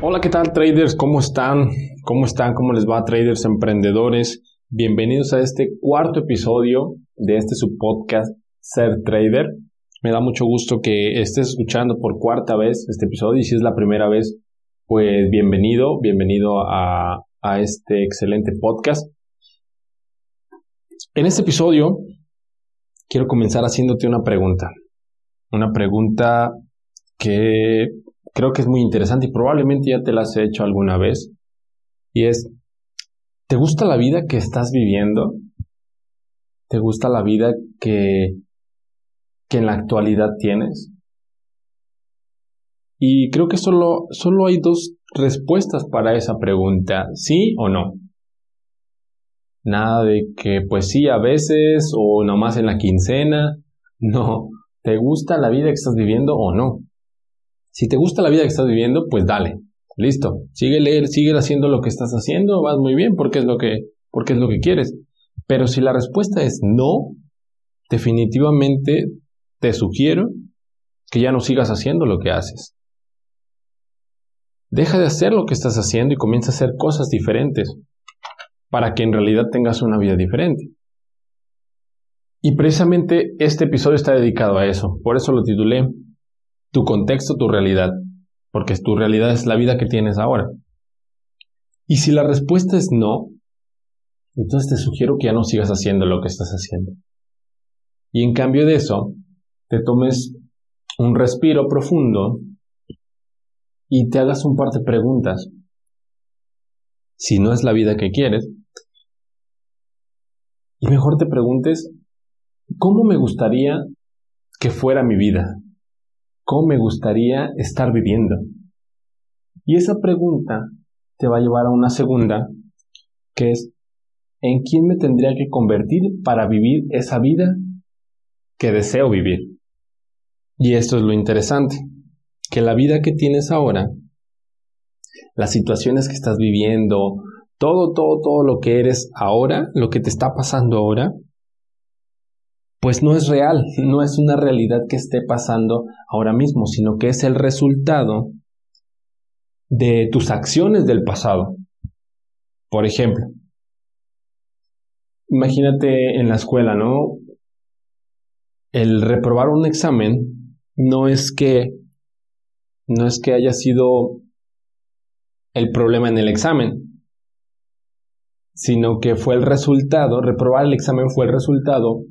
Hola, ¿qué tal traders? ¿Cómo están? ¿Cómo están? ¿Cómo les va traders emprendedores? Bienvenidos a este cuarto episodio de este subpodcast Ser Trader. Me da mucho gusto que estés escuchando por cuarta vez este episodio y si es la primera vez, pues bienvenido, bienvenido a, a este excelente podcast. En este episodio quiero comenzar haciéndote una pregunta. Una pregunta que creo que es muy interesante y probablemente ya te la has hecho alguna vez. Y es, ¿te gusta la vida que estás viviendo? ¿Te gusta la vida que, que en la actualidad tienes? Y creo que solo, solo hay dos respuestas para esa pregunta, sí o no. Nada de que pues sí a veces o nomás en la quincena. No, ¿te gusta la vida que estás viviendo o no? Si te gusta la vida que estás viviendo, pues dale. Listo. Sigue leer, sigue haciendo lo que estás haciendo, vas muy bien porque es lo que, porque es lo que quieres. Pero si la respuesta es no, definitivamente te sugiero que ya no sigas haciendo lo que haces. Deja de hacer lo que estás haciendo y comienza a hacer cosas diferentes para que en realidad tengas una vida diferente. Y precisamente este episodio está dedicado a eso. Por eso lo titulé tu contexto, tu realidad, porque tu realidad es la vida que tienes ahora. Y si la respuesta es no, entonces te sugiero que ya no sigas haciendo lo que estás haciendo. Y en cambio de eso, te tomes un respiro profundo y te hagas un par de preguntas. Si no es la vida que quieres, y mejor te preguntes, ¿cómo me gustaría que fuera mi vida? ¿Cómo me gustaría estar viviendo? Y esa pregunta te va a llevar a una segunda, que es, ¿en quién me tendría que convertir para vivir esa vida que deseo vivir? Y esto es lo interesante, que la vida que tienes ahora, las situaciones que estás viviendo, todo, todo, todo lo que eres ahora, lo que te está pasando ahora, pues no es real, no es una realidad que esté pasando ahora mismo, sino que es el resultado de tus acciones del pasado. Por ejemplo, imagínate en la escuela, ¿no? El reprobar un examen no es que no es que haya sido el problema en el examen, sino que fue el resultado, reprobar el examen fue el resultado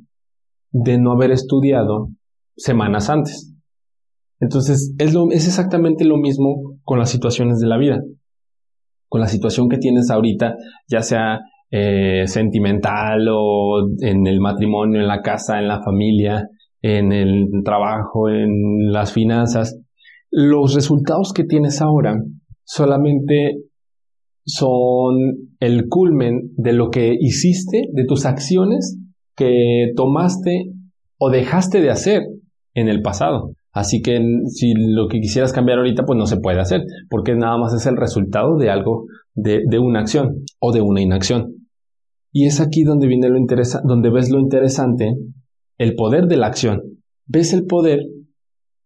de no haber estudiado semanas antes. Entonces, es, es exactamente lo mismo con las situaciones de la vida. Con la situación que tienes ahorita, ya sea eh, sentimental o en el matrimonio, en la casa, en la familia, en el trabajo, en las finanzas, los resultados que tienes ahora solamente son el culmen de lo que hiciste, de tus acciones que tomaste o dejaste de hacer en el pasado. Así que si lo que quisieras cambiar ahorita, pues no se puede hacer, porque nada más es el resultado de algo, de, una acción o de una inacción. Y es aquí donde viene lo interesa donde ves lo interesante, el poder de la acción. Ves el poder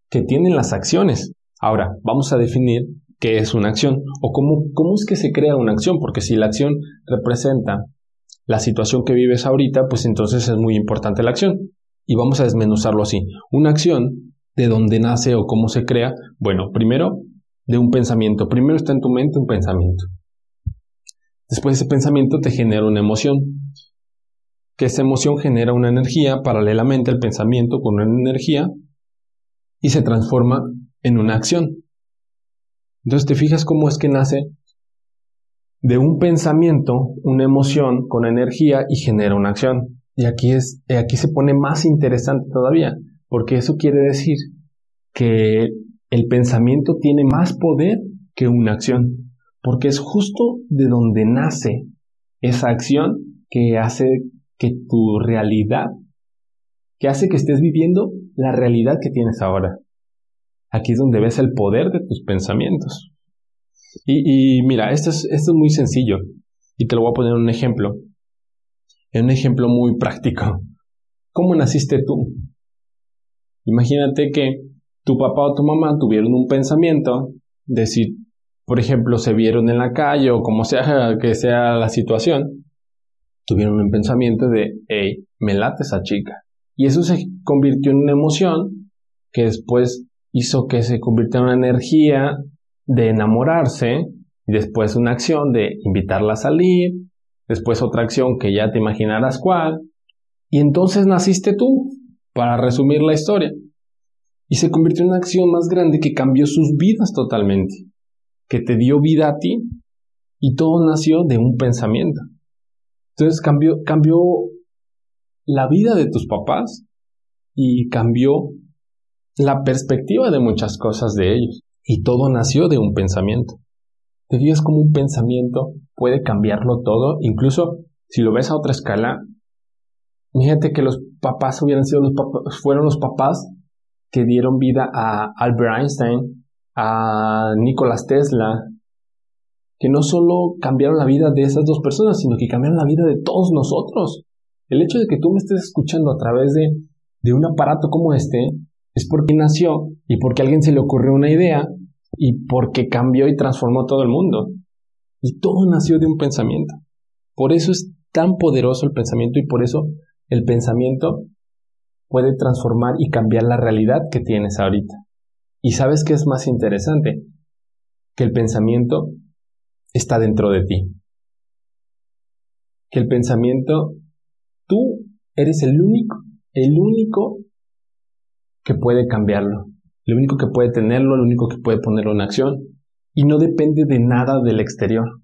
que tienen las acciones. Ahora, vamos a definir qué es una acción o cómo, cómo es que se crea una acción, porque si la acción representa la situación que vives ahorita, pues entonces es muy importante la acción. Y vamos a desmenuzarlo así. Una acción, de dónde nace o cómo se crea, bueno, primero de un pensamiento. Primero está en tu mente un pensamiento. Después ese pensamiento te genera una emoción. Que esa emoción genera una energía, paralelamente al pensamiento con una energía, y se transforma en una acción. Entonces te fijas cómo es que nace de un pensamiento, una emoción con energía y genera una acción. Y aquí, es, aquí se pone más interesante todavía, porque eso quiere decir que el pensamiento tiene más poder que una acción, porque es justo de donde nace esa acción que hace que tu realidad, que hace que estés viviendo la realidad que tienes ahora. Aquí es donde ves el poder de tus pensamientos. Y, mira, esto es, esto es muy sencillo y te lo voy a poner un ejemplo. En un ejemplo muy práctico. ¿Cómo naciste tú? Imagínate que tu papá o tu mamá tuvieron un pensamiento de si por ejemplo, se vieron en la calle o como sea que sea la situación, tuvieron un pensamiento de, hey, me late esa chica. Y eso se convirtió en una emoción que después hizo que se convirtiera en una energía de enamorarse y después una acción de invitarla a salir, después otra acción que ya te imaginarás cuál, y entonces naciste tú, para resumir la historia. Y se convirtió en una acción más grande que cambió sus vidas totalmente, que te dio vida a ti, y todo nació de un pensamiento. Entonces cambió, cambió la vida de tus papás y cambió la perspectiva de muchas cosas de ellos. Y todo nació de un pensamiento. Te fijas cómo un pensamiento puede cambiarlo todo, incluso si lo ves a otra escala. Fíjate que los papás hubieran sido los papás, fueron los papás que dieron vida a Albert Einstein, a Nikola Tesla, que no solo cambiaron la vida de esas dos personas, sino que cambiaron la vida de todos nosotros. El hecho de que tú me estés escuchando a través de, de un aparato como este es porque nació y porque a alguien se le ocurrió una idea y porque cambió y transformó todo el mundo. Y todo nació de un pensamiento. Por eso es tan poderoso el pensamiento y por eso el pensamiento puede transformar y cambiar la realidad que tienes ahorita. Y sabes qué es más interesante? Que el pensamiento está dentro de ti. Que el pensamiento, tú eres el único, el único que puede cambiarlo, el único que puede tenerlo, el único que puede ponerlo en acción, y no depende de nada del exterior.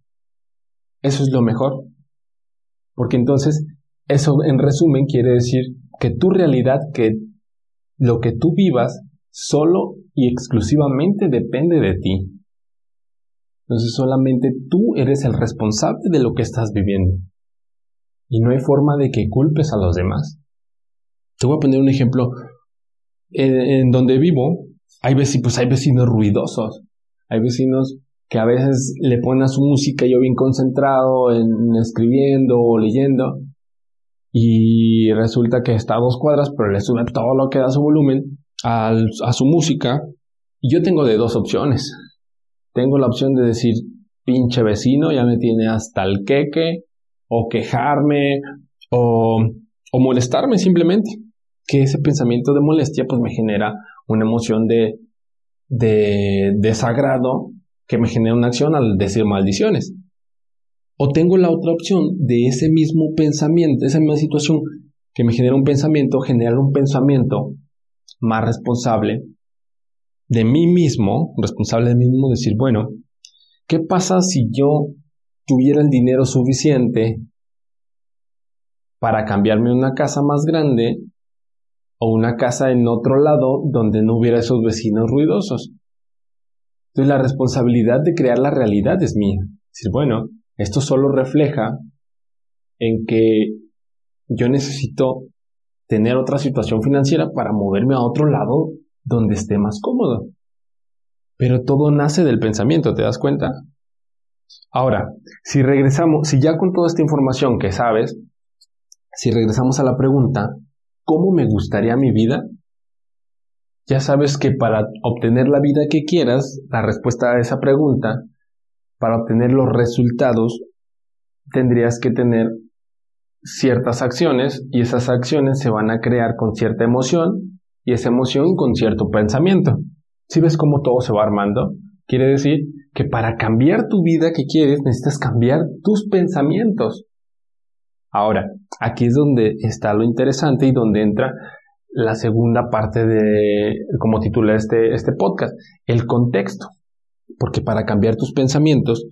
Eso es lo mejor. Porque entonces, eso en resumen quiere decir que tu realidad, que lo que tú vivas, solo y exclusivamente depende de ti. Entonces solamente tú eres el responsable de lo que estás viviendo. Y no hay forma de que culpes a los demás. Te voy a poner un ejemplo en, donde vivo hay, vecinos, pues hay vecinos ruidosos, hay vecinos que a veces le ponen a su música yo bien concentrado en escribiendo o leyendo y resulta que está a dos cuadras pero le sube todo lo que da su volumen a su música. Y yo tengo de dos opciones. Tengo la opción de decir pinche vecino ya me tiene hasta el queque o quejarme o, o molestarme simplemente que ese pensamiento de molestia pues me genera una emoción de, de desagrado que me genera una acción al decir maldiciones. O tengo la otra opción de ese mismo pensamiento, esa misma situación que me genera un pensamiento, generar un pensamiento más responsable de mí mismo, responsable de mí mismo, decir, bueno, ¿qué pasa si yo tuviera el dinero suficiente para cambiarme una casa más grande o una casa en otro lado donde no hubiera esos vecinos ruidosos. Entonces la responsabilidad de crear la realidad es mía. decir, bueno, esto solo refleja en que yo necesito tener otra situación financiera para moverme a otro lado donde esté más cómodo. Pero todo nace del pensamiento, ¿te das cuenta? Ahora, si regresamos, si ya con toda esta información que sabes, si regresamos a la pregunta, cómo me gustaría mi vida, ya sabes que para obtener la vida que quieras, la respuesta a esa pregunta, para obtener los resultados, tendrías que tener ciertas acciones y esas acciones se van a crear con cierta emoción y esa emoción con cierto pensamiento. Si ves cómo todo se va armando, quiere decir que para cambiar tu vida que quieres necesitas cambiar tus pensamientos. Ahora, aquí es donde está lo interesante y donde entra la segunda parte de, como titula este, este podcast, el contexto. Porque para cambiar tus pensamientos,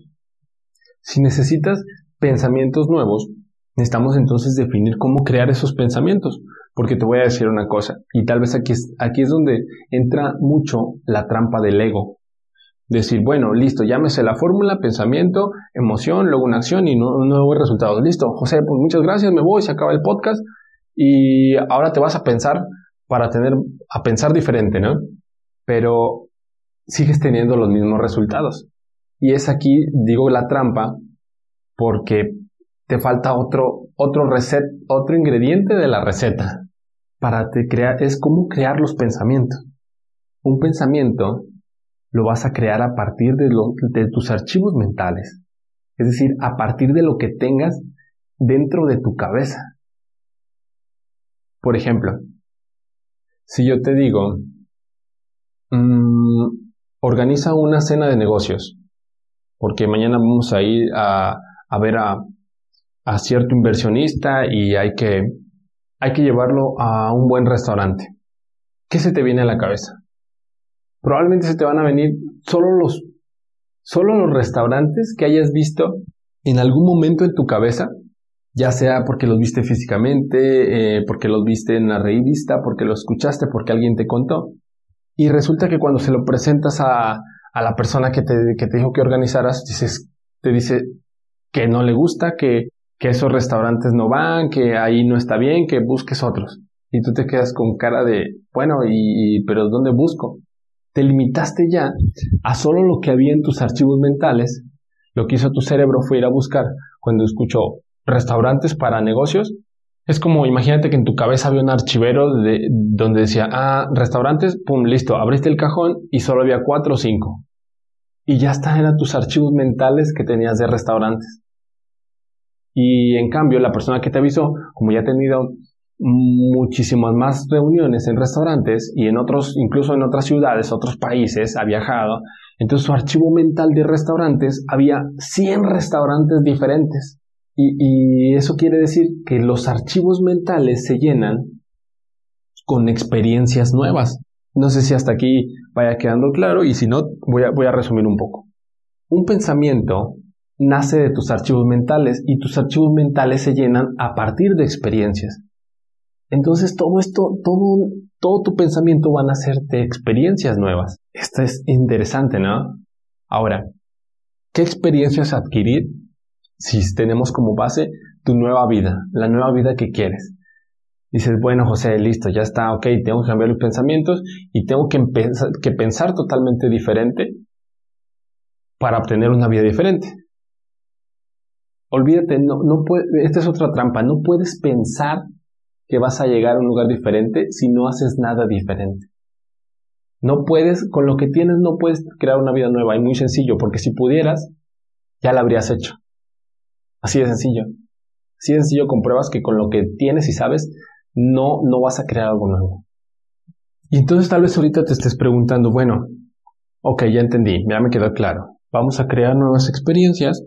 si necesitas pensamientos nuevos, necesitamos entonces definir cómo crear esos pensamientos. Porque te voy a decir una cosa, y tal vez aquí aquí es donde entra mucho la trampa del ego decir, bueno, listo, llámese la fórmula, pensamiento, emoción, luego una acción y no, nuevo resultado. Listo, José, pues muchas gracias, me voy, se acaba el podcast y ahora te vas a pensar para tener, a pensar diferente, ¿no? Pero sigues teniendo los mismos resultados. Y es aquí, digo, la trampa, porque te falta otro, otro recet, otro ingrediente de la receta para te crear, es cómo crear los pensamientos. Un pensamiento lo vas a crear a partir de, tus archivos mentales. Es decir, a partir de lo que tengas dentro de tu cabeza. Por ejemplo, si yo te digo, mmm, organiza una cena de negocios, porque mañana vamos a ir a, a ver a, a, cierto inversionista y hay que, hay que llevarlo a un buen restaurante. ¿Qué se te viene a la cabeza? Probablemente se te van a venir solo los, solo los restaurantes que hayas visto en algún momento en tu cabeza, ya sea porque los viste físicamente, eh, porque los viste en la revista, porque lo escuchaste, porque alguien te contó. Y resulta que cuando se lo presentas a, a la persona que te, que te dijo que organizaras, dices, te dice que no le gusta, que, que esos restaurantes no van, que ahí no está bien, que busques otros. Y tú te quedas con cara de, bueno, y, pero ¿dónde busco? Te limitaste ya a solo lo que había en tus archivos mentales. Lo que hizo tu cerebro fue ir a buscar cuando escuchó restaurantes para negocios es como, imagínate que en tu cabeza había un archivero de, donde decía, ah, restaurantes, pum, listo, abriste el cajón y solo había cuatro o cinco. Y ya están, eran tus archivos mentales que tenías de restaurantes. Y en cambio, la persona que te avisó, como ya ha tenido muchísimas más reuniones en restaurantes y en otros, incluso en otras ciudades, otros países, ha viajado, entonces su archivo mental de restaurantes había 100 restaurantes diferentes. Y, eso quiere decir que los archivos mentales se llenan con experiencias nuevas. No sé si hasta aquí vaya quedando claro y si no, voy a, voy a resumir un poco. Un pensamiento nace de tus archivos mentales y tus archivos mentales se llenan a partir de experiencias. Entonces todo esto, todo, todo tu pensamiento van a de experiencias nuevas. Esto es interesante, ¿no? Ahora, ¿qué experiencias adquirir si tenemos como base tu nueva vida, la nueva vida que quieres. Dices, bueno, José, listo, ya está, ok, tengo que cambiar los pensamientos y tengo que, que pensar totalmente diferente para obtener una vida diferente. Olvídate, no, no puede, esta es otra trampa, no puedes pensar que vas a llegar a un lugar diferente si no haces nada diferente. No puedes, con lo que tienes, no puedes crear una vida nueva. Y muy sencillo, porque si pudieras, ya la habrías hecho. Así de sencillo. Así de sencillo compruebas que con lo que tienes y sabes, no, no vas a crear algo nuevo. Y entonces tal vez ahorita te estés preguntando, bueno, ok, ya entendí, ya me quedó claro. Vamos a crear nuevas experiencias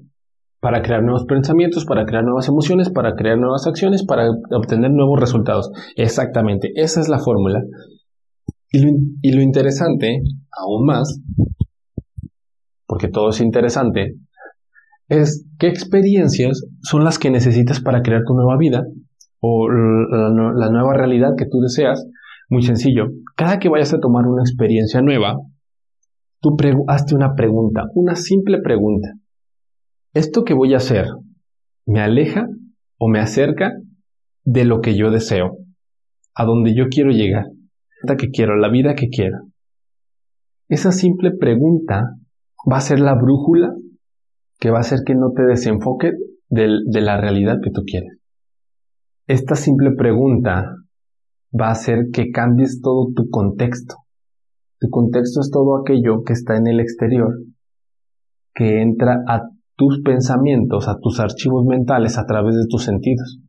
para crear nuevos pensamientos, para crear nuevas emociones, para crear nuevas acciones, para obtener nuevos resultados. Exactamente, esa es la fórmula. Y lo, interesante, aún más, porque todo es interesante, es qué experiencias son las que necesitas para crear tu nueva vida o la, nueva realidad que tú deseas. Muy sencillo. Cada que vayas a tomar una experiencia nueva, tú hazte una pregunta, una simple pregunta. ¿Esto que voy a hacer me aleja o me acerca de lo que yo deseo? A donde yo quiero llegar, la que quiero, la vida que quiero. Esa simple pregunta va a ser la brújula que va a hacer que no te desenfoque de la realidad que tú quieres. Esta simple pregunta va a hacer que cambies todo tu contexto. Tu contexto es todo aquello que está en el exterior, que entra a tus pensamientos, a tus archivos mentales a través de tus sentidos.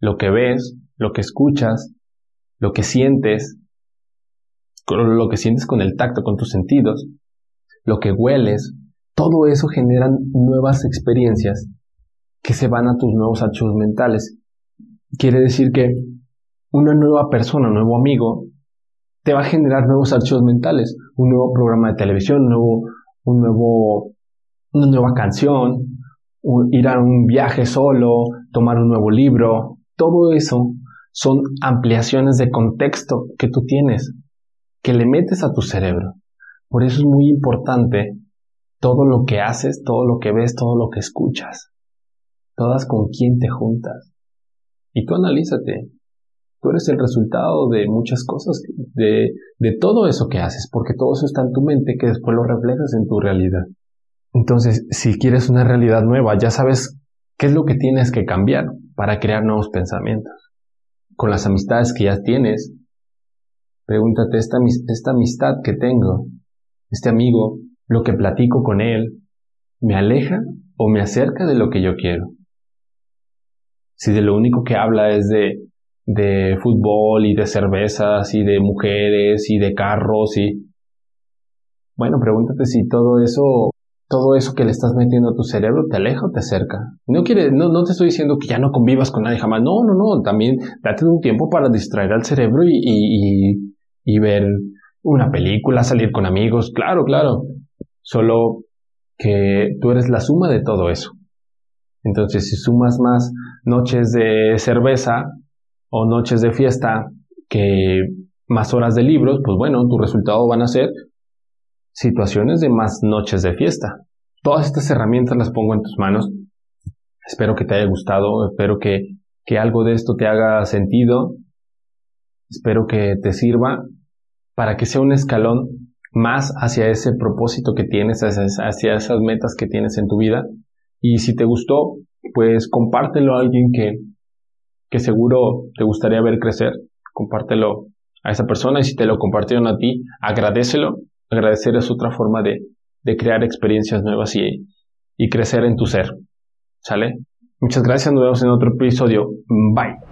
Lo que ves, lo que escuchas, lo que sientes, lo que sientes con el tacto, con tus sentidos, lo que hueles, todo eso genera nuevas experiencias que se van a tus nuevos archivos mentales. Quiere decir que una nueva persona, un nuevo amigo, te va a generar nuevos archivos mentales, un nuevo programa de televisión, un nuevo, un nuevo, una nueva canción, ir a un viaje solo, tomar un nuevo libro, todo eso son ampliaciones de contexto que tú tienes, que le metes a tu cerebro. Por eso es muy importante todo lo que haces, todo lo que ves, todo lo que escuchas, todas con quién te juntas. Y tú analízate. Tú eres el resultado de muchas cosas, de, de todo eso que haces, porque todo eso está en tu mente que después lo reflejas en tu realidad. Entonces, si quieres una realidad nueva, ya sabes qué es lo que tienes que cambiar para crear nuevos pensamientos. Con las amistades que ya tienes, pregúntate, esta, esta amistad que tengo, este amigo, lo que platico con él, me aleja o me acerca de lo que yo quiero. Si de lo único que habla es de, de fútbol y de cervezas y de mujeres y de carros y... Bueno, pregúntate si todo eso todo eso que le estás metiendo a tu cerebro te aleja o te acerca. No quiere, no, no te estoy diciendo que ya no convivas con nadie jamás. No, no, no. También date un tiempo para distraer al cerebro y, y, y ver una película, salir con amigos. Claro, claro. Solo que tú eres la suma de todo eso. Entonces, si sumas más noches de cerveza o noches de fiesta que más horas de libros, pues bueno, tu resultado van a ser situaciones de más noches de fiesta. Todas estas herramientas las pongo en tus manos. Espero que te haya gustado, espero que, que algo de esto te haga sentido, espero que te sirva para que sea un escalón más hacia ese propósito que tienes, hacia, esas metas que tienes en tu vida. Y si te gustó, pues compártelo a alguien que, que seguro te gustaría ver crecer. Compártelo a esa persona y si te lo compartieron a ti, agradecelo Agradecer es otra forma de, de crear experiencias nuevas y, y crecer en tu ser. ¿Sale? Muchas gracias, nos vemos en otro episodio. Bye.